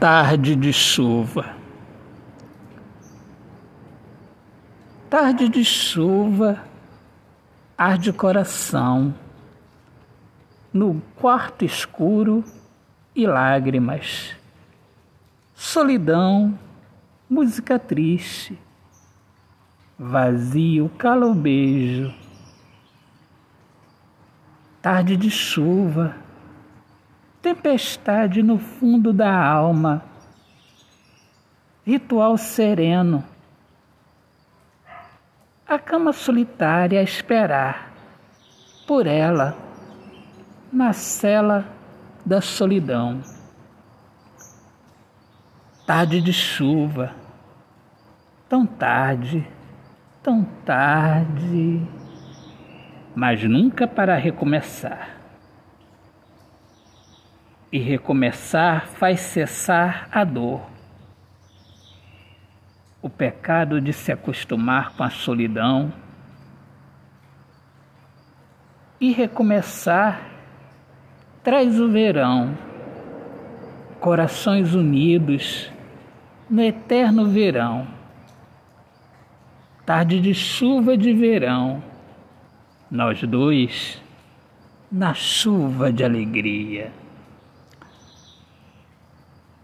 Tarde de chuva. Tarde de chuva, arde o coração, no quarto escuro e lágrimas. Solidão, música triste, vazio, cala o beijo. Tarde de chuva tempestade no fundo da alma, ritual sereno, a cama solitária a esperar por ela na cela da solidão. Tarde de chuva, tão tarde, tão tarde, mas nunca para recomeçar e recomeçar faz cessar a dor. O pecado de se acostumar com a solidão e recomeçar traz o verão, corações unidos no eterno verão, tarde de chuva de verão, nós dois na chuva de alegria.